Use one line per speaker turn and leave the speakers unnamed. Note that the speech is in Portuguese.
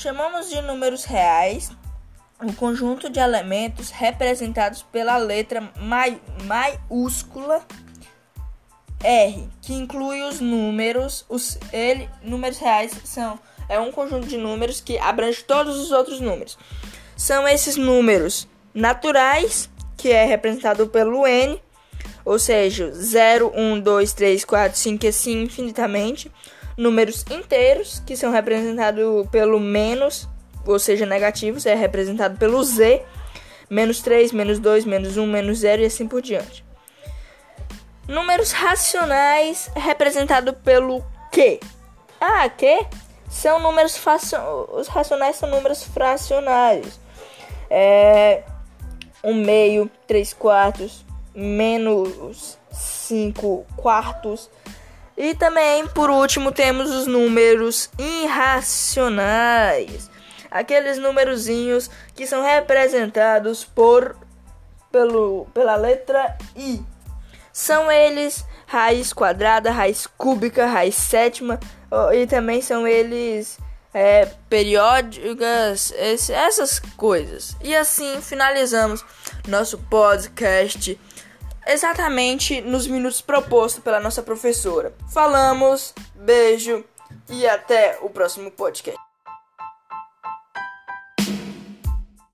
Chamamos de números reais o conjunto de elementos representados pela letra maiúscula R, que inclui os números, os ele, números reais são é um conjunto de números que abrange todos os outros números. São esses números naturais, que é representado pelo N, ou seja, 0, 1, 2, 3, 4, 5 e assim infinitamente. Números inteiros, que são representados pelo menos, ou seja, negativos, é representado pelo Z, menos 3, menos 2, menos 1, menos 0 e assim por diante. Números racionais, representado pelo Q. Ah, Q são números os racionais são números fracionários. É, um meio, três quartos, menos cinco quartos. E também, por último, temos os números irracionais. Aqueles numerozinhos que são representados por pelo, pela letra I. São eles raiz quadrada, raiz cúbica, raiz sétima e também são eles é, periódicas, esse, essas coisas. E assim finalizamos nosso podcast exatamente nos minutos propostos pela nossa professora. Falamos, beijo e até o próximo podcast.